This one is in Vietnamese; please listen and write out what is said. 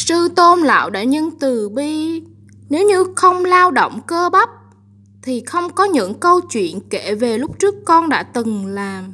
sư tôn lão đã nhân từ bi, nếu như không lao động cơ bắp, thì không có những câu chuyện kể về lúc trước con đã từng làm.